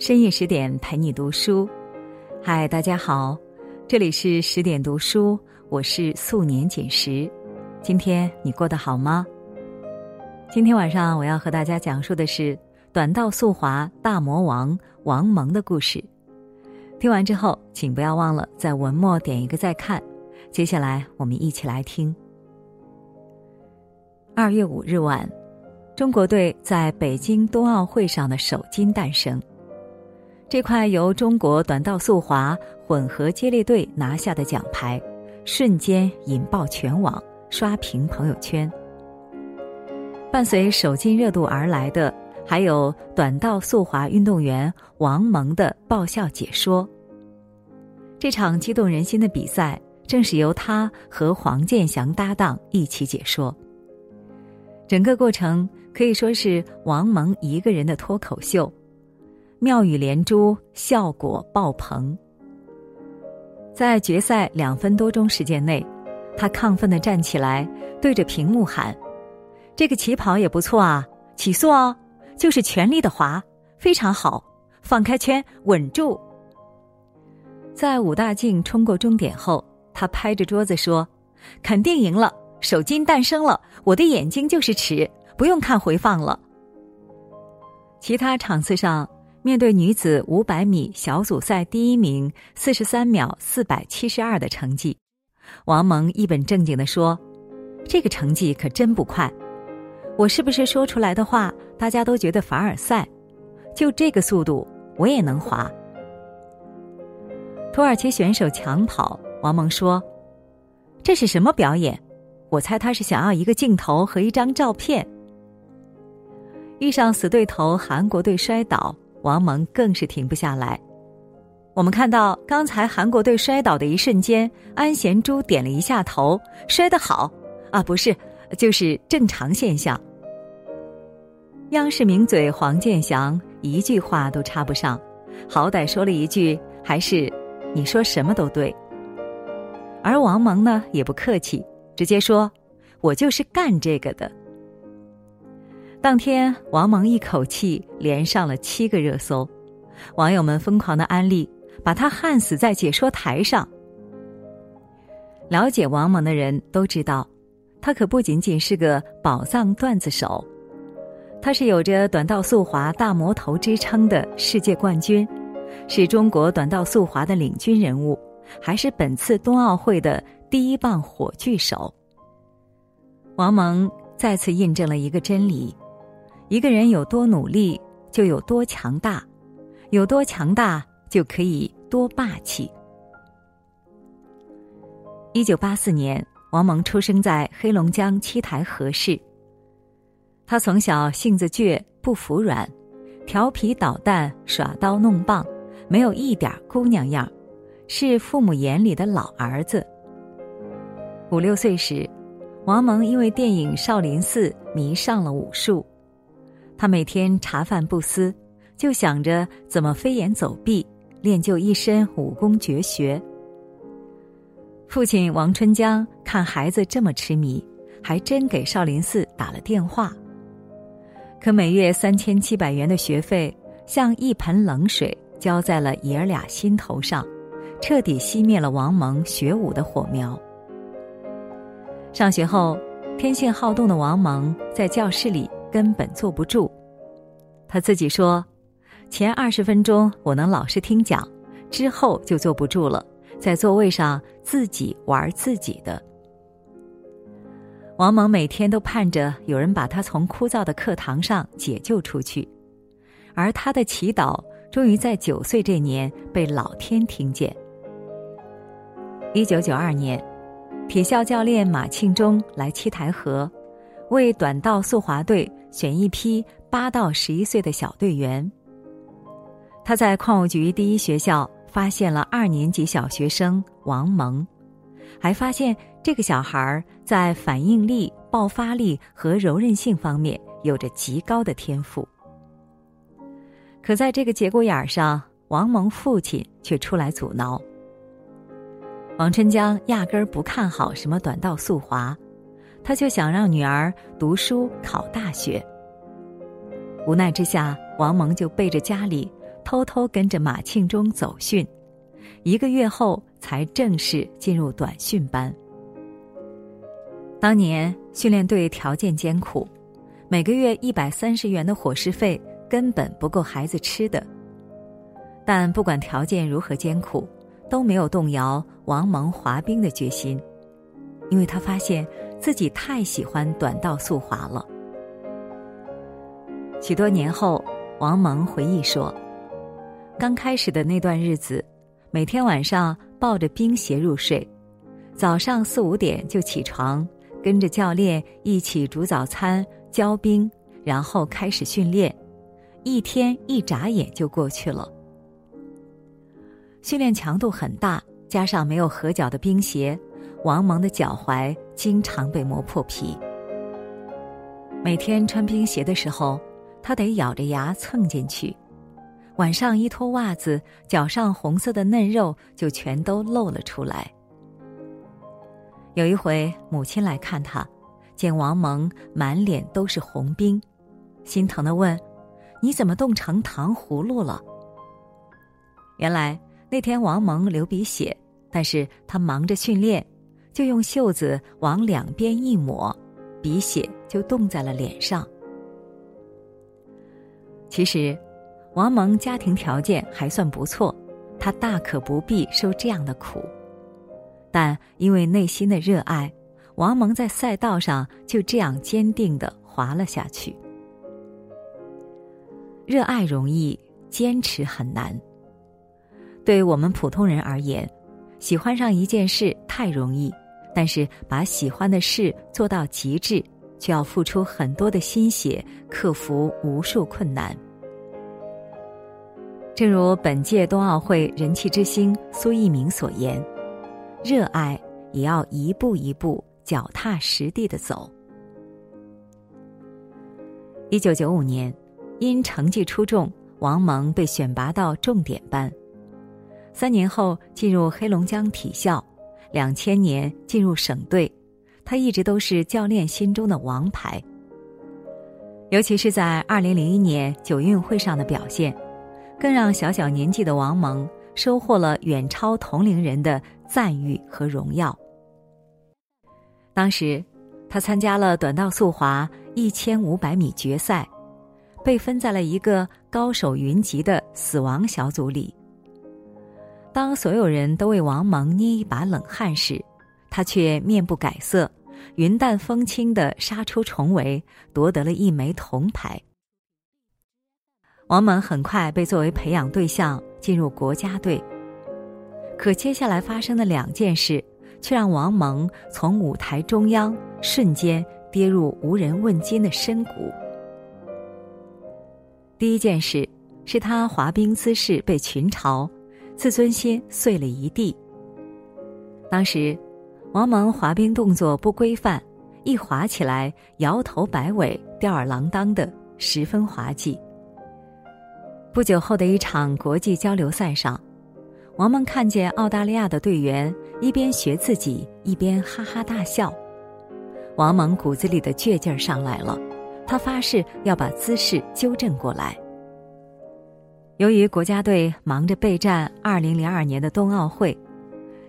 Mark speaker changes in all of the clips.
Speaker 1: 深夜十点陪你读书，嗨，大家好，这里是十点读书，我是素年锦时。今天你过得好吗？今天晚上我要和大家讲述的是短道速滑大魔王王蒙的故事。听完之后，请不要忘了在文末点一个再看。接下来我们一起来听。二月五日晚，中国队在北京冬奥会上的首金诞生。这块由中国短道速滑混合接力队拿下的奖牌，瞬间引爆全网，刷屏朋友圈。伴随首金热度而来的，还有短道速滑运动员王蒙的爆笑解说。这场激动人心的比赛，正是由他和黄健翔搭档一起解说。整个过程可以说是王蒙一个人的脱口秀。妙语连珠，效果爆棚。在决赛两分多钟时间内，他亢奋的站起来，对着屏幕喊：“这个起跑也不错啊，起速哦，就是全力的滑，非常好，放开圈，稳住。”在武大靖冲过终点后，他拍着桌子说：“肯定赢了，首金诞生了，我的眼睛就是尺，不用看回放了。”其他场次上。面对女子五百米小组赛第一名四十三秒四百七十二的成绩，王蒙一本正经的说：“这个成绩可真不快，我是不是说出来的话大家都觉得凡尔赛？就这个速度我也能滑。”土耳其选手抢跑，王蒙说：“这是什么表演？我猜他是想要一个镜头和一张照片。”遇上死对头韩国队摔倒。王蒙更是停不下来。我们看到刚才韩国队摔倒的一瞬间，安贤洙点了一下头，摔得好啊，不是，就是正常现象。央视名嘴黄健翔一句话都插不上，好歹说了一句，还是你说什么都对。而王蒙呢，也不客气，直接说：“我就是干这个的。”当天，王蒙一口气连上了七个热搜，网友们疯狂的安利，把他焊死在解说台上。了解王蒙的人都知道，他可不仅仅是个宝藏段子手，他是有着短道速滑大魔头之称的世界冠军，是中国短道速滑的领军人物，还是本次冬奥会的第一棒火炬手。王蒙再次印证了一个真理。一个人有多努力，就有多强大；有多强大，就可以多霸气。一九八四年，王蒙出生在黑龙江七台河市。他从小性子倔，不服软，调皮捣蛋，耍刀弄棒，没有一点姑娘样，是父母眼里的老儿子。五六岁时，王蒙因为电影《少林寺》迷上了武术。他每天茶饭不思，就想着怎么飞檐走壁，练就一身武功绝学。父亲王春江看孩子这么痴迷，还真给少林寺打了电话。可每月三千七百元的学费，像一盆冷水浇在了爷儿俩心头上，彻底熄灭了王蒙学武的火苗。上学后，天性好动的王蒙在教室里。根本坐不住，他自己说：“前二十分钟我能老实听讲，之后就坐不住了，在座位上自己玩自己的。”王蒙每天都盼着有人把他从枯燥的课堂上解救出去，而他的祈祷终于在九岁这年被老天听见。一九九二年，铁校教练马庆忠来七台河，为短道速滑队。选一批八到十一岁的小队员。他在矿务局第一学校发现了二年级小学生王蒙，还发现这个小孩在反应力、爆发力和柔韧性方面有着极高的天赋。可在这个节骨眼上，王蒙父亲却出来阻挠。王春江压根儿不看好什么短道速滑。他就想让女儿读书考大学。无奈之下，王蒙就背着家里偷偷跟着马庆忠走训，一个月后才正式进入短训班。当年训练队条件艰苦，每个月一百三十元的伙食费根本不够孩子吃的。但不管条件如何艰苦，都没有动摇王蒙滑冰的决心，因为他发现自己太喜欢短道速滑了。许多年后，王蒙回忆说：“刚开始的那段日子，每天晚上抱着冰鞋入睡，早上四五点就起床，跟着教练一起煮早餐、浇冰，然后开始训练。一天一眨眼就过去了。训练强度很大，加上没有合脚的冰鞋，王蒙的脚踝经常被磨破皮。每天穿冰鞋的时候。”他得咬着牙蹭进去，晚上一脱袜子，脚上红色的嫩肉就全都露了出来。有一回，母亲来看他，见王蒙满脸都是红冰，心疼的问：“你怎么冻成糖葫芦了？”原来那天王蒙流鼻血，但是他忙着训练，就用袖子往两边一抹，鼻血就冻在了脸上。其实，王蒙家庭条件还算不错，他大可不必受这样的苦。但因为内心的热爱，王蒙在赛道上就这样坚定的滑了下去。热爱容易，坚持很难。对我们普通人而言，喜欢上一件事太容易，但是把喜欢的事做到极致。却要付出很多的心血，克服无数困难。正如本届冬奥会人气之星苏翊鸣所言：“热爱也要一步一步脚踏实地的走。”一九九五年，因成绩出众，王蒙被选拔到重点班。三年后进入黑龙江体校，两千年进入省队。他一直都是教练心中的王牌，尤其是在二零零一年九运会上的表现，更让小小年纪的王蒙收获了远超同龄人的赞誉和荣耀。当时，他参加了短道速滑一千五百米决赛，被分在了一个高手云集的死亡小组里。当所有人都为王蒙捏一把冷汗时，他却面不改色。云淡风轻的杀出重围，夺得了一枚铜牌。王蒙很快被作为培养对象进入国家队，可接下来发生的两件事，却让王蒙从舞台中央瞬间跌入无人问津的深谷。第一件事是他滑冰姿势被群嘲，自尊心碎了一地。当时。王蒙滑冰动作不规范，一滑起来摇头摆尾、吊儿郎当的，十分滑稽。不久后的一场国际交流赛上，王蒙看见澳大利亚的队员一边学自己，一边哈哈大笑。王蒙骨子里的倔劲儿上来了，他发誓要把姿势纠正过来。由于国家队忙着备战2002年的冬奥会。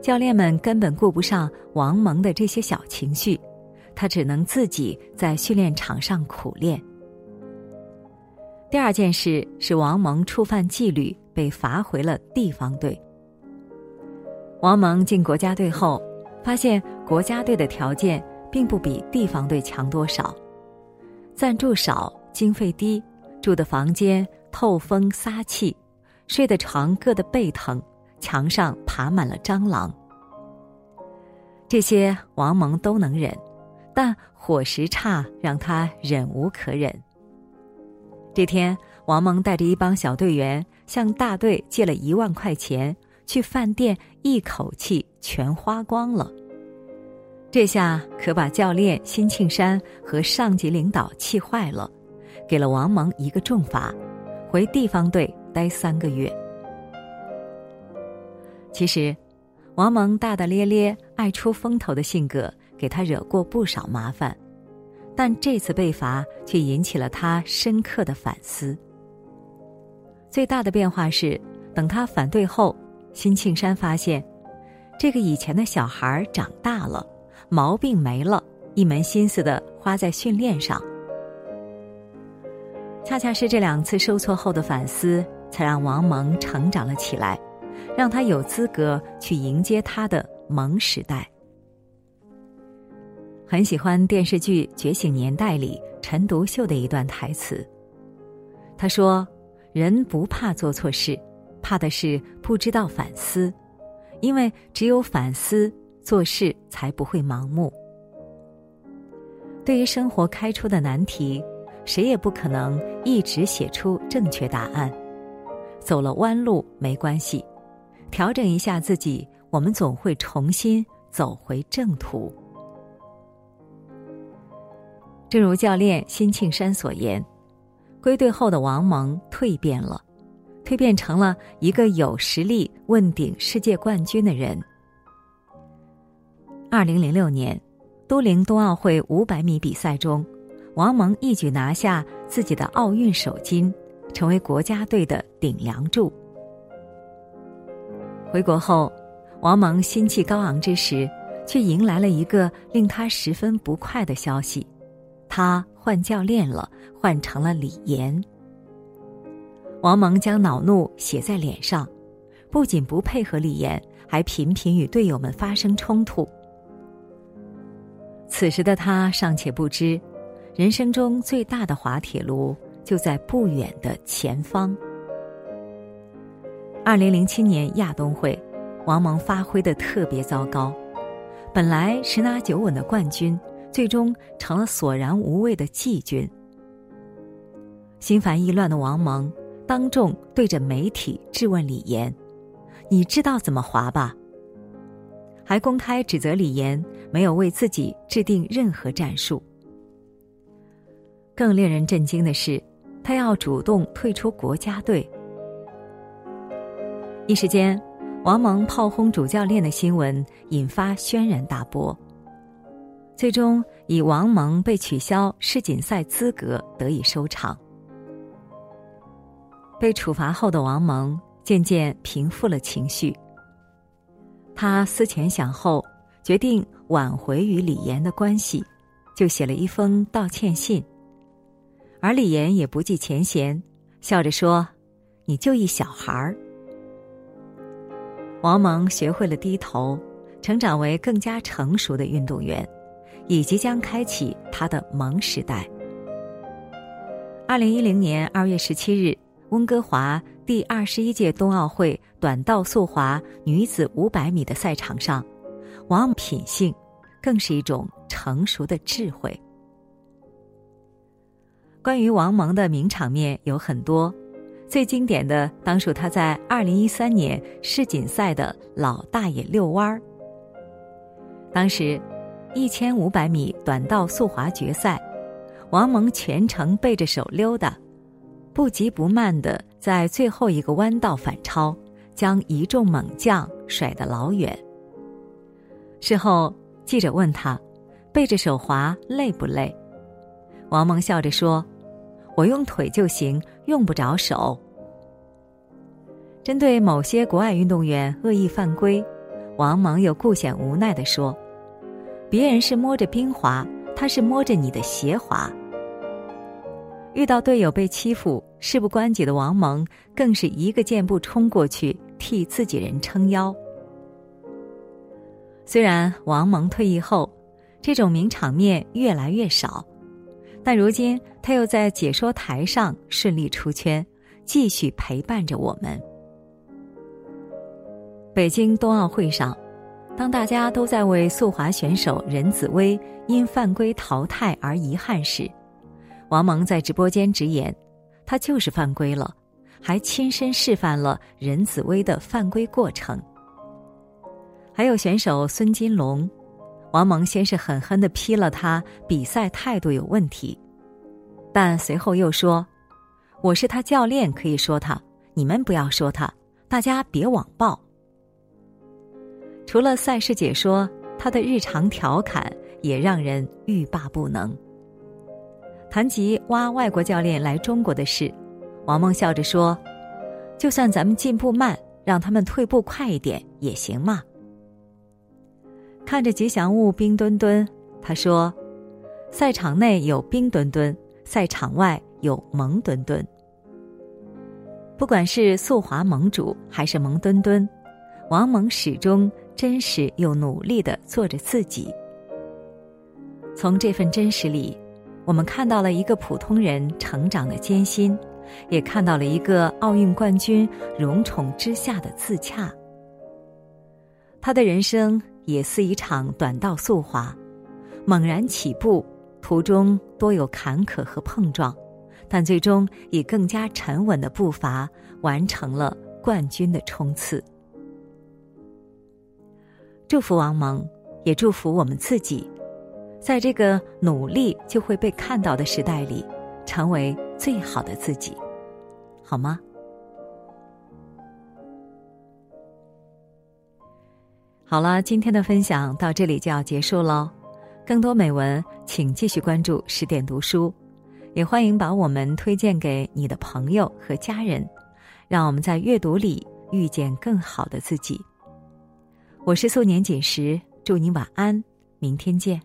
Speaker 1: 教练们根本顾不上王蒙的这些小情绪，他只能自己在训练场上苦练。第二件事是王蒙触犯纪律被罚回了地方队。王蒙进国家队后，发现国家队的条件并不比地方队强多少，赞助少，经费低，住的房间透风撒气，睡的床硌得背疼。墙上爬满了蟑螂，这些王蒙都能忍，但伙食差让他忍无可忍。这天，王蒙带着一帮小队员向大队借了一万块钱，去饭店一口气全花光了。这下可把教练辛庆山和上级领导气坏了，给了王蒙一个重罚，回地方队待三个月。其实，王蒙大大咧咧、爱出风头的性格给他惹过不少麻烦，但这次被罚却引起了他深刻的反思。最大的变化是，等他反对后，辛庆山发现，这个以前的小孩长大了，毛病没了，一门心思的花在训练上。恰恰是这两次受挫后的反思，才让王蒙成长了起来，让他有资格去迎接他的蒙时代。很喜欢电视剧《觉醒年代》里陈独秀的一段台词。他说：“人不怕做错事，怕的是不知道反思，因为只有反思，做事才不会盲目。”对于生活开出的难题，谁也不可能一直写出正确答案。走了弯路没关系，调整一下自己，我们总会重新走回正途。正如教练辛庆山所言，归队后的王蒙蜕变了，蜕变成了一个有实力问鼎世界冠军的人。二零零六年，都灵冬奥会五百米比赛中，王蒙一举拿下自己的奥运首金，成为国家队的顶梁柱。回国后，王蒙心气高昂之时，却迎来了一个令他十分不快的消息。他换教练了，换成了李岩。王蒙将恼怒写在脸上，不仅不配合李岩，还频频与队友们发生冲突。此时的他尚且不知，人生中最大的滑铁卢就在不远的前方。二零零七年亚冬会，王蒙发挥的特别糟糕，本来十拿九稳的冠军。最终成了索然无味的季军。心烦意乱的王蒙当众对着媒体质问李岩：“你知道怎么滑吧？”还公开指责李岩没有为自己制定任何战术。更令人震惊的是，他要主动退出国家队。一时间，王蒙炮轰主教练的新闻引发轩然大波。最终以王蒙被取消世锦赛资格得以收场。被处罚后的王蒙渐渐平复了情绪。他思前想后，决定挽回与李岩的关系，就写了一封道歉信。而李岩也不计前嫌，笑着说：“你就一小孩儿。”王蒙学会了低头，成长为更加成熟的运动员。也即将开启他的萌时代。二零一零年二月十七日，温哥华第二十一届冬奥会短道速滑女子五百米的赛场上，王品性更是一种成熟的智慧。关于王蒙的名场面有很多，最经典的当属他在二零一三年世锦赛的老大爷遛弯儿。当时。一千五百米短道速滑决赛，王蒙全程背着手溜达，不急不慢的在最后一个弯道反超，将一众猛将甩得老远。事后记者问他，背着手滑累不累？王蒙笑着说：“我用腿就行，用不着手。”针对某些国外运动员恶意犯规，王蒙又故显无奈的说。别人是摸着冰滑，他是摸着你的鞋滑。遇到队友被欺负，事不关己的王蒙更是一个箭步冲过去替自己人撑腰。虽然王蒙退役后，这种名场面越来越少，但如今他又在解说台上顺利出圈，继续陪伴着我们。北京冬奥会上。当大家都在为速滑选手任子威因犯规淘汰而遗憾时，王蒙在直播间直言，他就是犯规了，还亲身示范了任子威的犯规过程。还有选手孙金龙，王蒙先是狠狠的批了他比赛态度有问题，但随后又说：“我是他教练，可以说他，你们不要说他，大家别网暴。”除了赛事解说，他的日常调侃也让人欲罢不能。谈及挖外国教练来中国的事，王梦笑着说：“就算咱们进步慢，让他们退步快一点也行嘛。看着吉祥物冰墩墩，他说：“赛场内有冰墩墩，赛场外有萌墩墩。不管是速滑盟主还是萌墩墩，王蒙始终真实又努力的做着自己。从这份真实里，我们看到了一个普通人成长的艰辛。”也看到了一个奥运冠军荣宠之下的自洽。他的人生也似一场短道速滑，猛然起步，途中多有坎坷和碰撞，但最终以更加沉稳的步伐完成了冠军的冲刺。祝福王蒙，也祝福我们自己，在这个努力就会被看到的时代里，成为最好的自己。好吗？好了，今天的分享到这里就要结束喽。更多美文，请继续关注十点读书，也欢迎把我们推荐给你的朋友和家人，让我们在阅读里遇见更好的自己。我是素年锦时，祝你晚安，明天见。